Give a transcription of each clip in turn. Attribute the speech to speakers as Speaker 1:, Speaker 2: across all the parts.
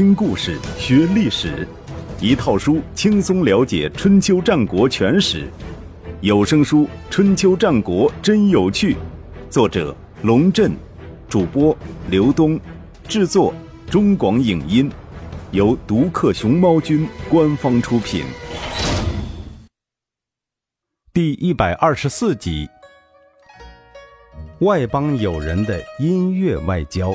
Speaker 1: 听故事学历史，一套书轻松了解春秋战国全史。有声书《春秋战国真有趣》，作者龙震，主播刘东，制作中广影音，由独克熊猫君官方出品。第一百二十四集：外邦友人的音乐外交。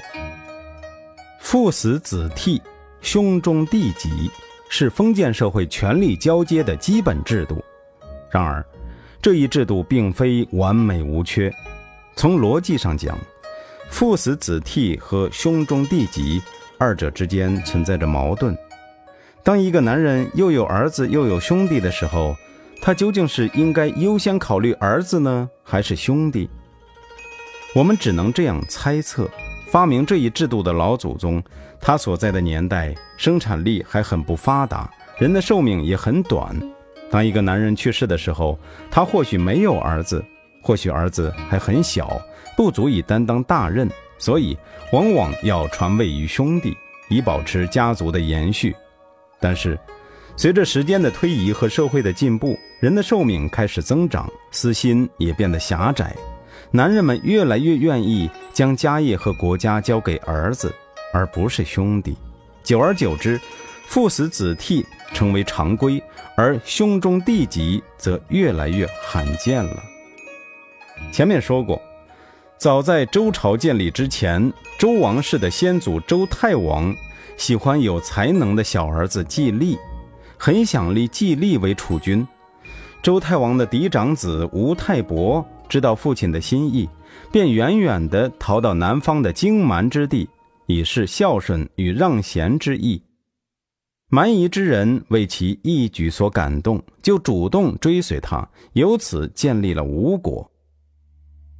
Speaker 1: 父死子替，兄终弟及，是封建社会权力交接的基本制度。然而，这一制度并非完美无缺。从逻辑上讲，父死子替和兄终弟及二者之间存在着矛盾。当一个男人又有儿子又有兄弟的时候，他究竟是应该优先考虑儿子呢，还是兄弟？我们只能这样猜测。发明这一制度的老祖宗，他所在的年代生产力还很不发达，人的寿命也很短。当一个男人去世的时候，他或许没有儿子，或许儿子还很小，不足以担当大任，所以往往要传位于兄弟，以保持家族的延续。但是，随着时间的推移和社会的进步，人的寿命开始增长，私心也变得狭窄。男人们越来越愿意将家业和国家交给儿子，而不是兄弟。久而久之，父死子替成为常规，而兄终弟及则越来越罕见了。前面说过，早在周朝建立之前，周王室的先祖周太王喜欢有才能的小儿子季历，很想立季历为储君。周太王的嫡长子吴太伯。知道父亲的心意，便远远地逃到南方的荆蛮之地，以示孝顺与让贤之意。蛮夷之人为其一举所感动，就主动追随他，由此建立了吴国。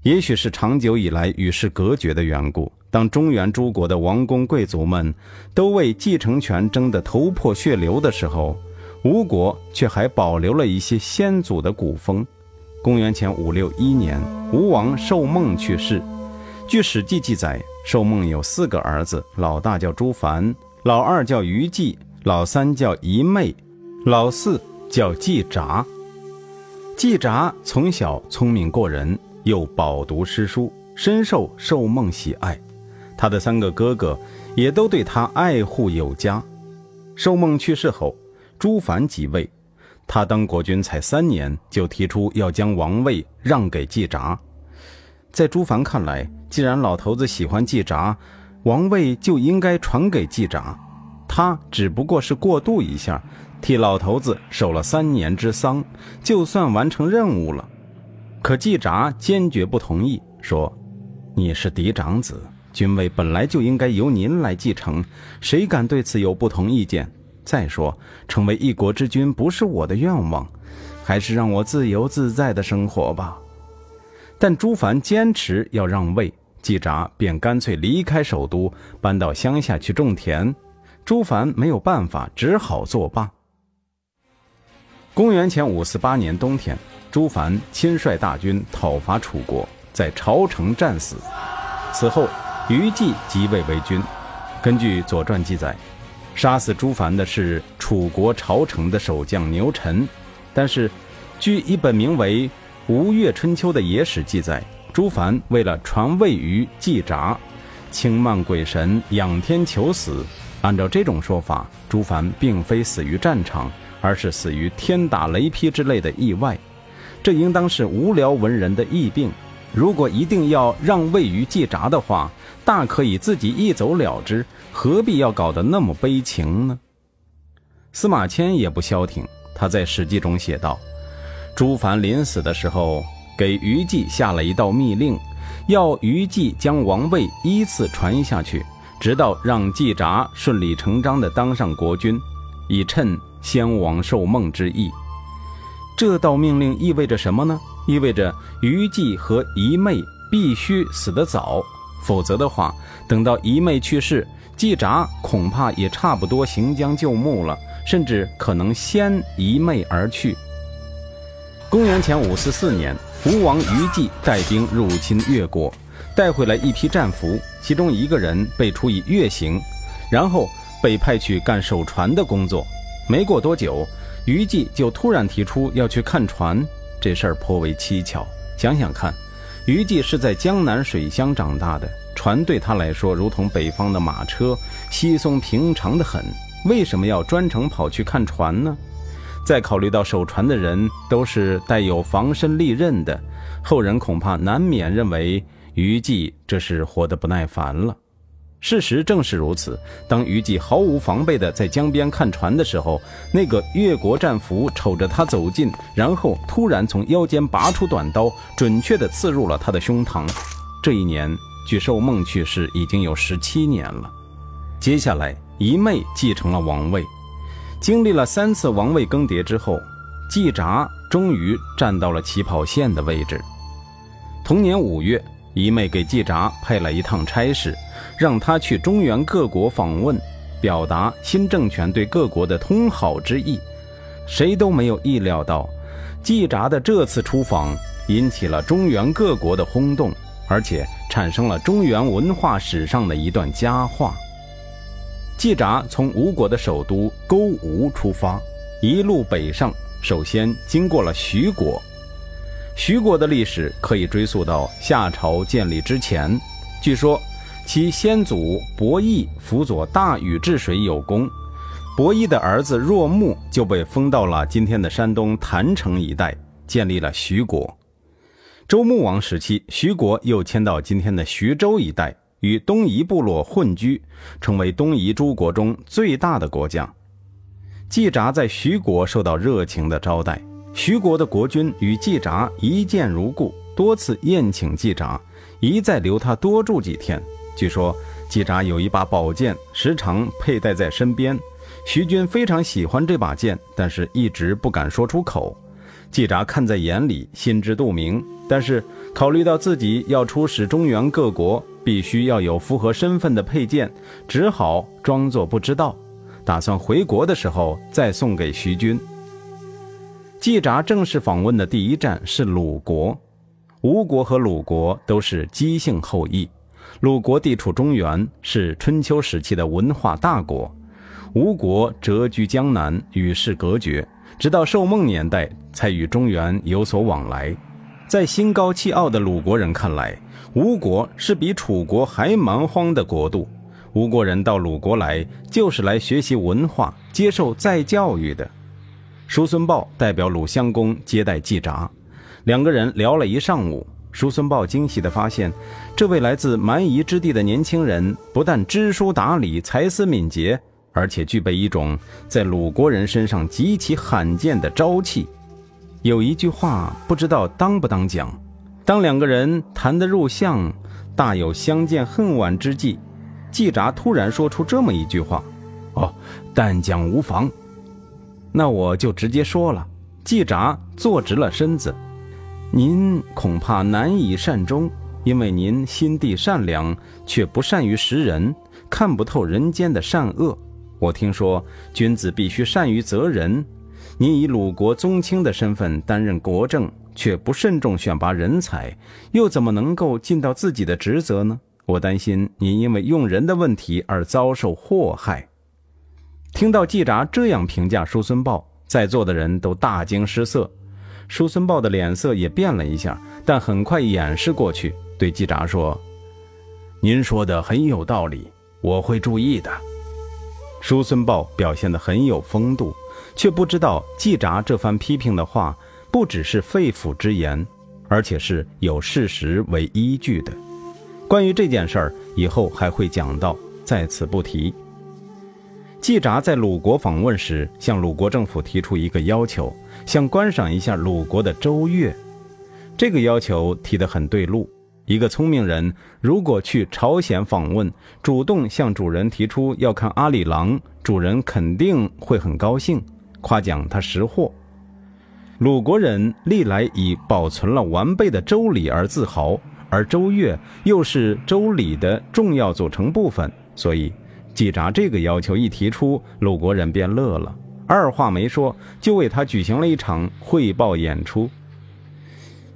Speaker 1: 也许是长久以来与世隔绝的缘故，当中原诸国的王公贵族们都为继承权争得头破血流的时候，吴国却还保留了一些先祖的古风。公元前五六一年，吴王寿梦去世。据《史记》记载，寿梦有四个儿子，老大叫朱凡，老二叫于季，老三叫仪妹，老四叫季札。季札从小聪明过人，又饱读诗书，深受寿梦喜爱。他的三个哥哥也都对他爱护有加。寿梦去世后，朱凡即位。他当国君才三年，就提出要将王位让给季札。在朱凡看来，既然老头子喜欢季札，王位就应该传给季札。他只不过是过渡一下，替老头子守了三年之丧，就算完成任务了。可季札坚决不同意，说：“你是嫡长子，君位本来就应该由您来继承，谁敢对此有不同意见？”再说，成为一国之君不是我的愿望，还是让我自由自在的生活吧。但朱凡坚持要让位，季札便干脆离开首都，搬到乡下去种田。朱凡没有办法，只好作罢。公元前五四八年冬天，朱凡亲率大军讨伐楚国，在朝城战死。此后，于季即位为君。根据《左传》记载。杀死朱凡的是楚国朝城的守将牛臣，但是，据一本名为《吴越春秋》的野史记载，朱凡为了传位于季札，轻慢鬼神，仰天求死。按照这种说法，朱凡并非死于战场，而是死于天打雷劈之类的意外。这应当是无聊文人的疫病。如果一定要让位于季札的话，大可以自己一走了之。何必要搞得那么悲情呢？司马迁也不消停，他在《史记》中写道：“朱凡临死的时候，给虞姬下了一道密令，要虞姬将王位依次传下去，直到让季札顺理成章地当上国君，以趁先王受梦之意。”这道命令意味着什么呢？意味着虞姬和姨妹必须死得早，否则的话，等到姨妹去世。季札恐怕也差不多行将就木了，甚至可能先姨妹而去。公元前五四四年，吴王于季带兵入侵越国，带回来一批战俘，其中一个人被处以越刑，然后被派去干守船的工作。没过多久，于季就突然提出要去看船，这事儿颇为蹊跷。想想看，于季是在江南水乡长大的，船对他来说如同北方的马车，稀松平常的很。为什么要专程跑去看船呢？再考虑到守船的人都是带有防身利刃的，后人恐怕难免认为虞姬这是活得不耐烦了。事实正是如此。当虞姬毫无防备地在江边看船的时候，那个越国战俘瞅着他走近，然后突然从腰间拔出短刀，准确地刺入了他的胸膛。这一年距寿梦去世已经有十七年了。接下来，一妹继承了王位。经历了三次王位更迭之后，季札终于站到了起跑线的位置。同年五月，姨妹给季札派了一趟差事，让他去中原各国访问，表达新政权对各国的通好之意。谁都没有意料到，季札的这次出访引起了中原各国的轰动，而且产生了中原文化史上的一段佳话。季札从吴国的首都勾吴出发，一路北上，首先经过了徐国。徐国的历史可以追溯到夏朝建立之前，据说其先祖伯益辅佐大禹治水有功，伯益的儿子若木就被封到了今天的山东郯城一带，建立了徐国。周穆王时期，徐国又迁到今天的徐州一带。与东夷部落混居，成为东夷诸国中最大的国家。季札在徐国受到热情的招待，徐国的国君与季札一见如故，多次宴请季札，一再留他多住几天。据说季札有一把宝剑，时常佩戴在身边。徐君非常喜欢这把剑，但是一直不敢说出口。季札看在眼里，心知肚明，但是考虑到自己要出使中原各国。必须要有符合身份的佩剑，只好装作不知道，打算回国的时候再送给徐军。季札正式访问的第一站是鲁国，吴国和鲁国都是姬姓后裔。鲁国地处中原，是春秋时期的文化大国；吴国谪居江南，与世隔绝，直到寿梦年代才与中原有所往来。在心高气傲的鲁国人看来，吴国是比楚国还蛮荒的国度，吴国人到鲁国来就是来学习文化、接受再教育的。叔孙豹代表鲁襄公接待季札，两个人聊了一上午。叔孙豹惊喜地发现，这位来自蛮夷之地的年轻人不但知书达理、才思敏捷，而且具备一种在鲁国人身上极其罕见的朝气。有一句话，不知道当不当讲。当两个人谈得入相，大有相见恨晚之际，季札突然说出这么一句话：“哦，但讲无妨。”那我就直接说了。季札坐直了身子：“您恐怕难以善终，因为您心地善良，却不善于识人，看不透人间的善恶。我听说，君子必须善于择人。您以鲁国宗亲的身份担任国政。”却不慎重选拔人才，又怎么能够尽到自己的职责呢？我担心您因为用人的问题而遭受祸害。听到季札这样评价叔孙豹，在座的人都大惊失色。叔孙豹的脸色也变了一下，但很快掩饰过去，对季札说：“您说的很有道理，我会注意的。”叔孙豹表现得很有风度，却不知道季札这番批评的话。不只是肺腑之言，而且是有事实为依据的。关于这件事儿，以后还会讲到，在此不提。季札在鲁国访问时，向鲁国政府提出一个要求，想观赏一下鲁国的周乐。这个要求提得很对路。一个聪明人如果去朝鲜访问，主动向主人提出要看阿里郎，主人肯定会很高兴，夸奖他识货。鲁国人历来以保存了完备的周礼而自豪，而周乐又是周礼的重要组成部分，所以季札这个要求一提出，鲁国人便乐了，二话没说就为他举行了一场汇报演出。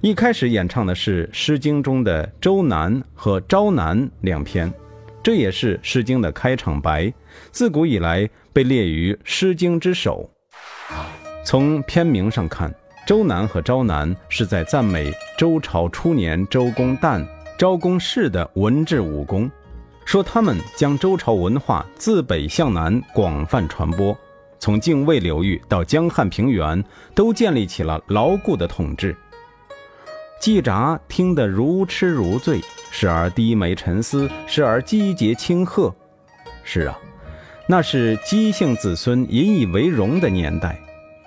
Speaker 1: 一开始演唱的是《诗经》中的《周南》和《昭南》两篇，这也是《诗经》的开场白，自古以来被列于《诗经》之首。从片名上看，周南和昭南是在赞美周朝初年周公旦、昭公氏的文治武功，说他们将周朝文化自北向南广泛传播，从泾渭流域到江汉平原都建立起了牢固的统治。季札听得如痴如醉。时而低眉沉思，时而击节轻喝。是啊，那是姬姓子孙引以为荣的年代。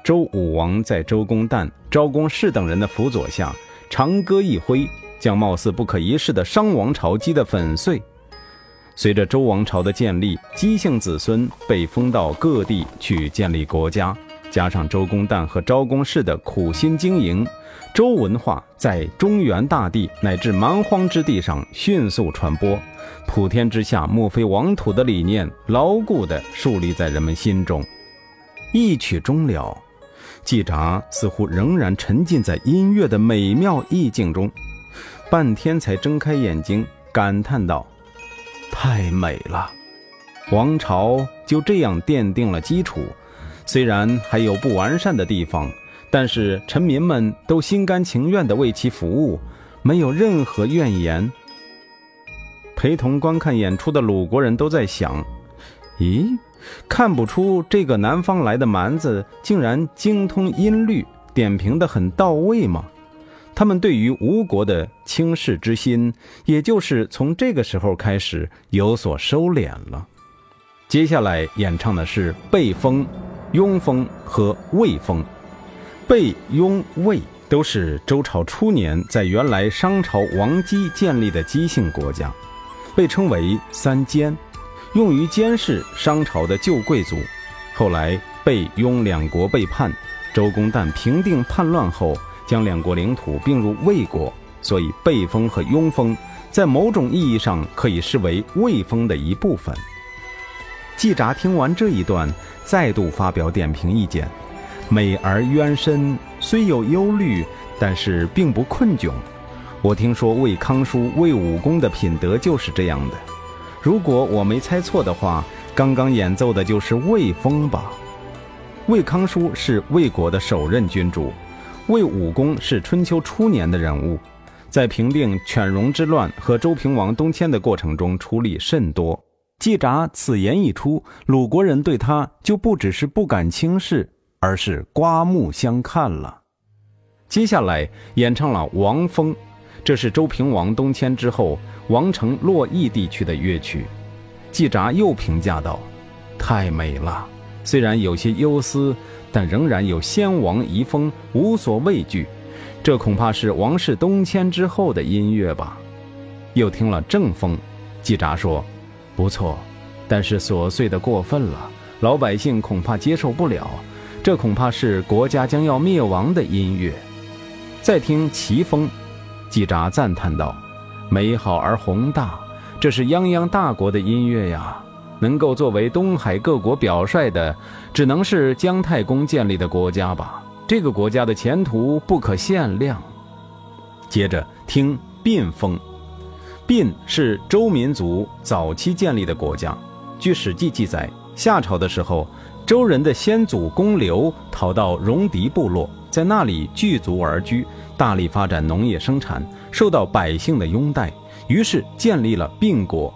Speaker 1: 周武王在周公旦、昭公氏等人的辅佐下，长歌一挥，将貌似不可一世的商王朝击得粉碎。随着周王朝的建立，姬姓子孙被封到各地去建立国家。加上周公旦和昭公氏的苦心经营，周文化在中原大地乃至蛮荒之地上迅速传播，普天之下莫非王土的理念牢固地树立在人们心中。一曲终了，季札似乎仍然沉浸在音乐的美妙意境中，半天才睁开眼睛，感叹道：“太美了！王朝就这样奠定了基础。”虽然还有不完善的地方，但是臣民们都心甘情愿地为其服务，没有任何怨言。陪同观看演出的鲁国人都在想：咦，看不出这个南方来的蛮子竟然精通音律，点评得很到位吗？他们对于吴国的轻视之心，也就是从这个时候开始有所收敛了。接下来演唱的是背风。雍封和魏封，贝、雍、魏都是周朝初年在原来商朝王姬建立的姬姓国家，被称为三监，用于监视商朝的旧贵族。后来被、雍两国背叛，周公旦平定叛乱后，将两国领土并入魏国，所以贝封和雍封在某种意义上可以视为魏封的一部分。季札听完这一段。再度发表点评意见，美而渊深，虽有忧虑，但是并不困窘。我听说魏康叔、魏武公的品德就是这样的。如果我没猜错的话，刚刚演奏的就是魏风吧？魏康叔是魏国的首任君主，魏武公是春秋初年的人物，在平定犬戎之乱和周平王东迁的过程中出力甚多。季札此言一出，鲁国人对他就不只是不敢轻视，而是刮目相看了。接下来演唱了《王风》，这是周平王东迁之后王城洛邑地区的乐曲。季札又评价道：“太美了，虽然有些忧思，但仍然有先王遗风，无所畏惧。这恐怕是王室东迁之后的音乐吧。”又听了正风，季札说。不错，但是琐碎的过分了，老百姓恐怕接受不了。这恐怕是国家将要灭亡的音乐。再听齐风，季札赞叹道：“美好而宏大，这是泱泱大国的音乐呀！能够作为东海各国表率的，只能是姜太公建立的国家吧？这个国家的前途不可限量。”接着听卞风。并是周民族早期建立的国家。据《史记》记载，夏朝的时候，周人的先祖公刘逃到戎狄部落，在那里聚族而居，大力发展农业生产，受到百姓的拥戴，于是建立了并国。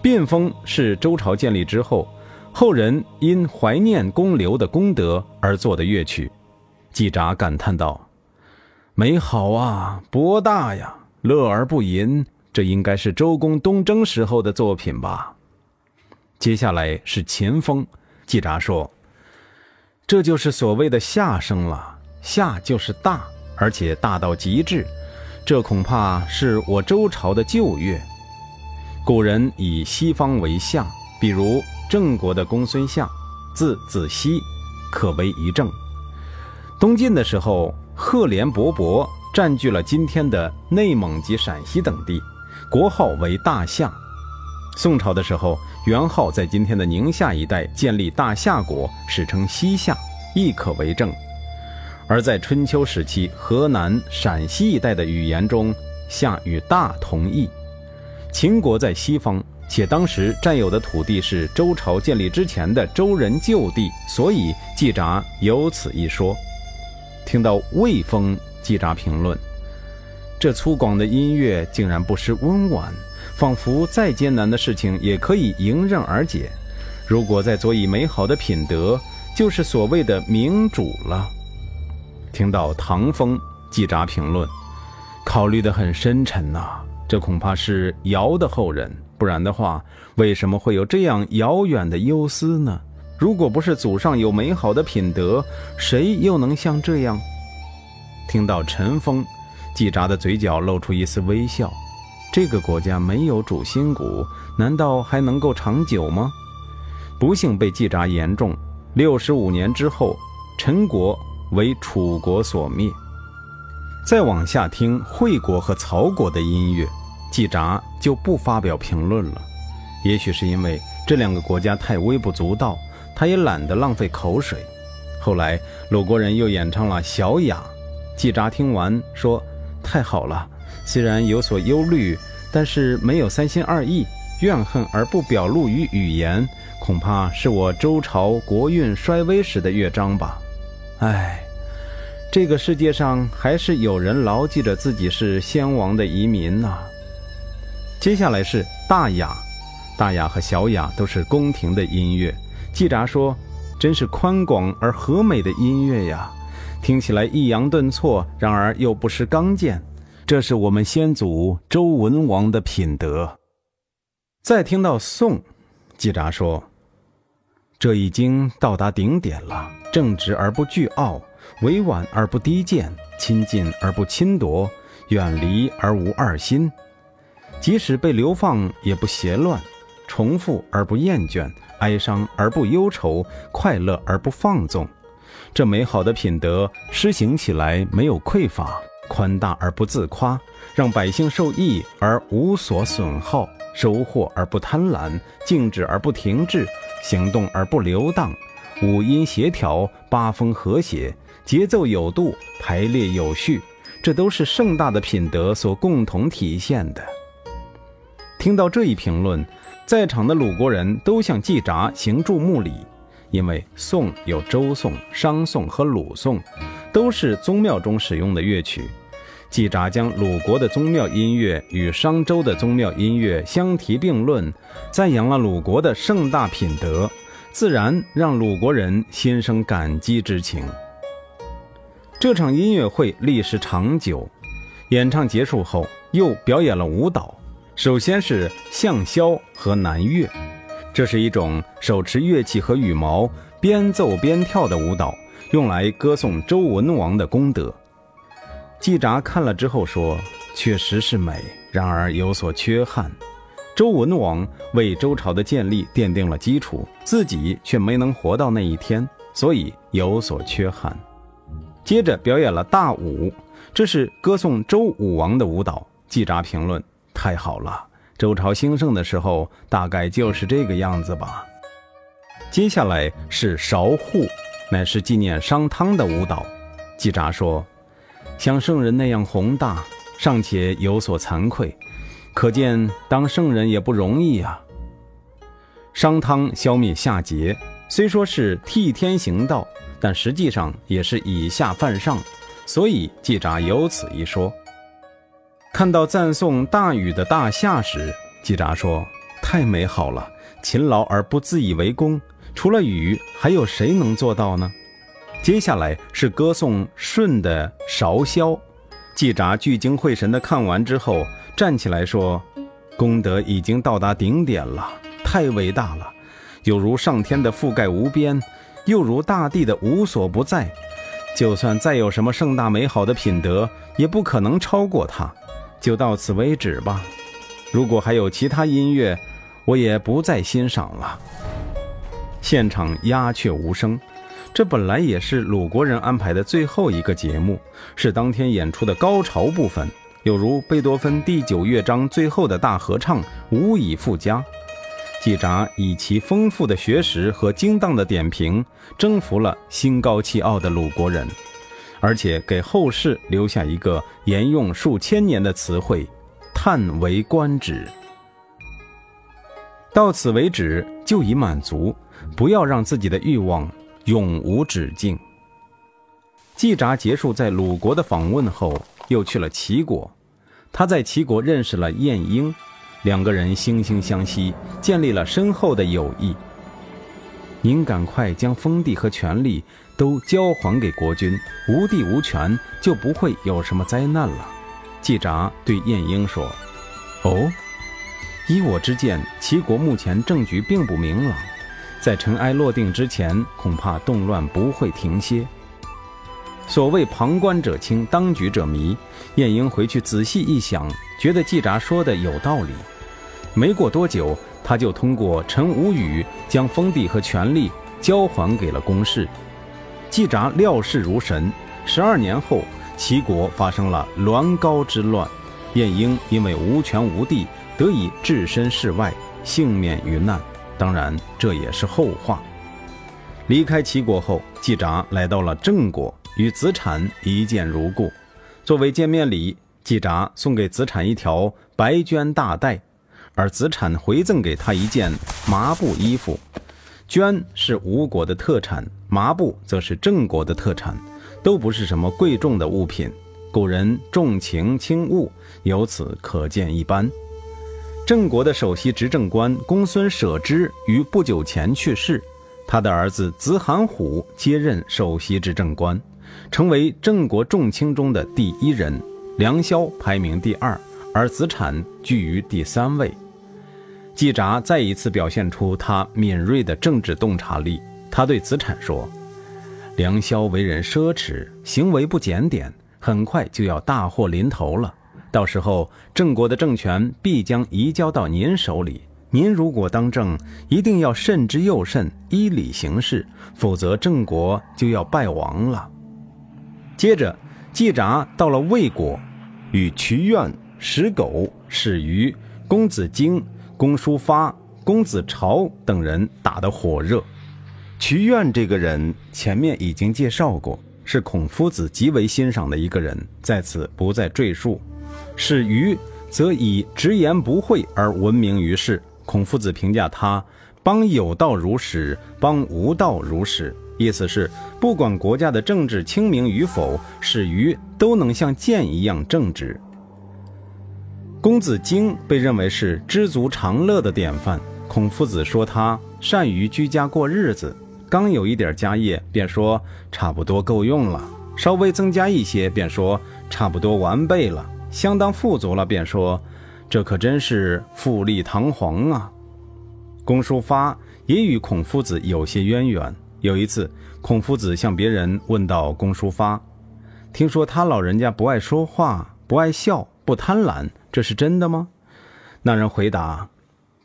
Speaker 1: 卞风是周朝建立之后，后人因怀念公刘的功德而作的乐曲。季札感叹道：“美好啊，博大呀，乐而不淫。”这应该是周公东征时候的作品吧。接下来是秦风，季札说：“这就是所谓的夏声了。夏就是大，而且大到极致。这恐怕是我周朝的旧乐。古人以西方为夏，比如郑国的公孙相，字子西，可为一郑。东晋的时候，赫连勃勃占据了今天的内蒙及陕西等地。”国号为大夏。宋朝的时候，元昊在今天的宁夏一带建立大夏国，史称西夏，亦可为证。而在春秋时期，河南、陕西一带的语言中，夏与大同义。秦国在西方，且当时占有的土地是周朝建立之前的周人旧地，所以季札有此一说。听到魏风，季札评论：这粗犷的音乐竟然不失温婉，仿佛再艰难的事情也可以迎刃而解。如果再佐以美好的品德，就是所谓的明主了。听到唐风，季札评论：考虑得很深沉呐，这恐怕是尧的后人。不然的话，为什么会有这样遥远的忧思呢？如果不是祖上有美好的品德，谁又能像这样？听到陈风，季札的嘴角露出一丝微笑。这个国家没有主心骨，难道还能够长久吗？不幸被季札言中。六十五年之后，陈国为楚国所灭。再往下听惠国和曹国的音乐。季札就不发表评论了，也许是因为这两个国家太微不足道，他也懒得浪费口水。后来鲁国人又演唱了《小雅》，季札听完说：“太好了，虽然有所忧虑，但是没有三心二意，怨恨而不表露于语言，恐怕是我周朝国运衰微时的乐章吧。唉，这个世界上还是有人牢记着自己是先王的遗民呐。”接下来是大雅，大雅和小雅都是宫廷的音乐。季札说：“真是宽广而和美的音乐呀，听起来抑扬顿挫，然而又不失刚健。这是我们先祖周文王的品德。”再听到宋，季札说：“这已经到达顶点了，正直而不倨傲，委婉而不低贱，亲近而不侵夺，远离而无二心。”即使被流放，也不邪乱；重复而不厌倦，哀伤而不忧愁，快乐而不放纵。这美好的品德施行起来没有匮乏，宽大而不自夸，让百姓受益而无所损耗，收获而不贪婪，静止而不停滞，行动而不流荡，五音协调，八风和谐，节奏有度，排列有序。这都是盛大的品德所共同体现的。听到这一评论，在场的鲁国人都向季札行注目礼，因为宋有周宋、商宋和鲁宋，都是宗庙中使用的乐曲。季札将鲁国的宗庙音乐与商周的宗庙音乐相提并论，赞扬了鲁国的盛大品德，自然让鲁国人心生感激之情。这场音乐会历时长久，演唱结束后又表演了舞蹈。首先是象箫和南乐，这是一种手持乐器和羽毛，边奏边跳的舞蹈，用来歌颂周文王的功德。季札看了之后说：“确实是美，然而有所缺憾。周文王为周朝的建立奠定了基础，自己却没能活到那一天，所以有所缺憾。”接着表演了大舞，这是歌颂周武王的舞蹈。季札评论。太好了，周朝兴盛的时候大概就是这个样子吧。接下来是韶户，乃是纪念商汤的舞蹈。季札说：“像圣人那样宏大，尚且有所惭愧，可见当圣人也不容易啊。”商汤消灭夏桀，虽说是替天行道，但实际上也是以下犯上，所以季札有此一说。看到赞颂大禹的大夏时，季札说：“太美好了，勤劳而不自以为功。除了禹，还有谁能做到呢？”接下来是歌颂舜的韶萧。季札聚精会神地看完之后，站起来说：“功德已经到达顶点了，太伟大了，有如上天的覆盖无边，又如大地的无所不在。就算再有什么盛大美好的品德，也不可能超过他。”就到此为止吧。如果还有其他音乐，我也不再欣赏了。现场鸦雀无声。这本来也是鲁国人安排的最后一个节目，是当天演出的高潮部分，有如贝多芬第九乐章最后的大合唱，无以复加。季札以其丰富的学识和精当的点评，征服了心高气傲的鲁国人。而且给后世留下一个沿用数千年的词汇，叹为观止。到此为止就已满足，不要让自己的欲望永无止境。季札结束在鲁国的访问后，又去了齐国。他在齐国认识了晏婴，两个人惺惺相惜，建立了深厚的友谊。您赶快将封地和权力都交还给国君，无地无权，就不会有什么灾难了。季札对晏婴说：“哦，依我之见，齐国目前政局并不明朗，在尘埃落定之前，恐怕动乱不会停歇。所谓旁观者清，当局者迷。”晏婴回去仔细一想，觉得季札说的有道理。没过多久。他就通过陈无宇将封地和权力交还给了公室。季札料事如神。十二年后，齐国发生了栾高之乱，晏婴因为无权无地，得以置身事外，幸免于难。当然，这也是后话。离开齐国后，季札来到了郑国，与子产一见如故。作为见面礼，季札送给子产一条白绢大带。而子产回赠给他一件麻布衣服，绢是吴国的特产，麻布则是郑国的特产，都不是什么贵重的物品。古人重情轻物，由此可见一斑。郑国的首席执政官公孙舍之于不久前去世，他的儿子子罕虎接任首席执政官，成为郑国重卿中的第一人，梁萧排名第二，而子产居于第三位。季札再一次表现出他敏锐的政治洞察力。他对子产说：“梁萧为人奢侈，行为不检点，很快就要大祸临头了。到时候郑国的政权必将移交到您手里。您如果当政，一定要慎之又慎，依礼行事，否则郑国就要败亡了。”接着，季札到了魏国，与瞿愿、石狗、史瑜、公子荆。公叔发、公子朝等人打得火热。瞿愿这个人前面已经介绍过，是孔夫子极为欣赏的一个人，在此不再赘述。史鱼则以直言不讳而闻名于世。孔夫子评价他：“邦有道如史，邦无道如史。”意思是，不管国家的政治清明与否，史瑜都能像剑一样正直。公子荆被认为是知足常乐的典范。孔夫子说他善于居家过日子，刚有一点家业，便说差不多够用了；稍微增加一些，便说差不多完备了；相当富足了，便说这可真是富丽堂皇啊。公叔发也与孔夫子有些渊源。有一次，孔夫子向别人问到公叔发，听说他老人家不爱说话，不爱笑，不贪婪。这是真的吗？那人回答：“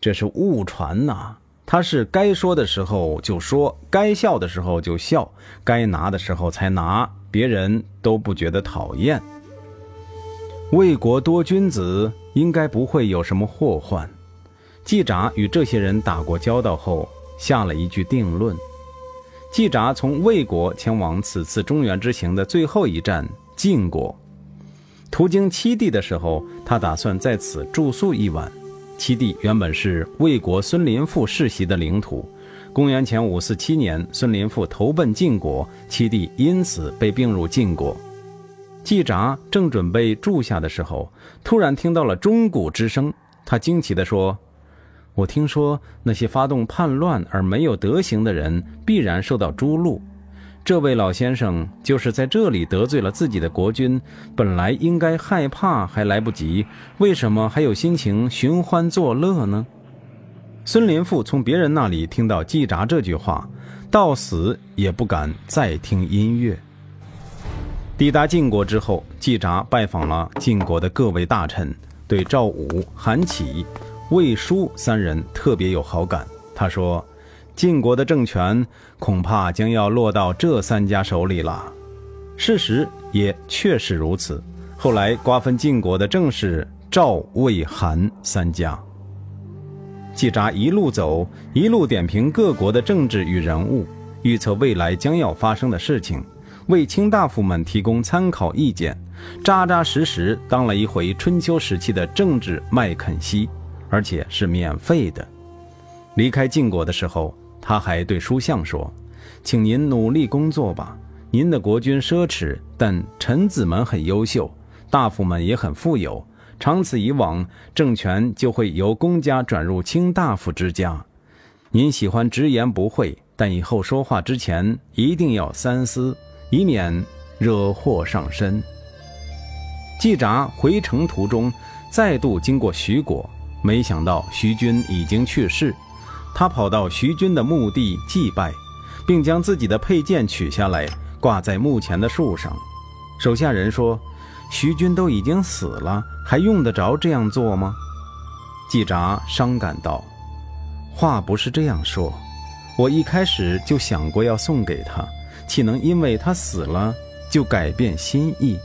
Speaker 1: 这是误传呐。他是该说的时候就说，该笑的时候就笑，该拿的时候才拿，别人都不觉得讨厌。魏国多君子，应该不会有什么祸患。”季札与这些人打过交道后，下了一句定论。季札从魏国前往此次中原之行的最后一站晋国。途经七地的时候，他打算在此住宿一晚。七地原本是魏国孙林父世袭的领土。公元前五四七年，孙林父投奔晋国，七地因此被并入晋国。季札正准备住下的时候，突然听到了钟鼓之声。他惊奇地说：“我听说那些发动叛乱而没有德行的人，必然受到诛戮。”这位老先生就是在这里得罪了自己的国君，本来应该害怕还来不及，为什么还有心情寻欢作乐呢？孙林父从别人那里听到季札这句话，到死也不敢再听音乐。抵达晋国之后，季札拜访了晋国的各位大臣，对赵武、韩起、魏书三人特别有好感。他说。晋国的政权恐怕将要落到这三家手里了。事实也确实如此。后来瓜分晋国的正是赵、魏、韩三家。季札一路走，一路点评各国的政治与人物，预测未来将要发生的事情，为卿大夫们提供参考意见，扎扎实实当了一回春秋时期的政治麦肯锡，而且是免费的。离开晋国的时候，他还对书相说：“请您努力工作吧。您的国君奢侈，但臣子们很优秀，大夫们也很富有。长此以往，政权就会由公家转入卿大夫之家。您喜欢直言不讳，但以后说话之前一定要三思，以免惹祸上身。”季札回城途中，再度经过徐国，没想到徐君已经去世。他跑到徐军的墓地祭拜，并将自己的佩剑取下来挂在墓前的树上。手下人说：“徐军都已经死了，还用得着这样做吗？”季札伤感道：“话不是这样说，我一开始就想过要送给他，岂能因为他死了就改变心意？”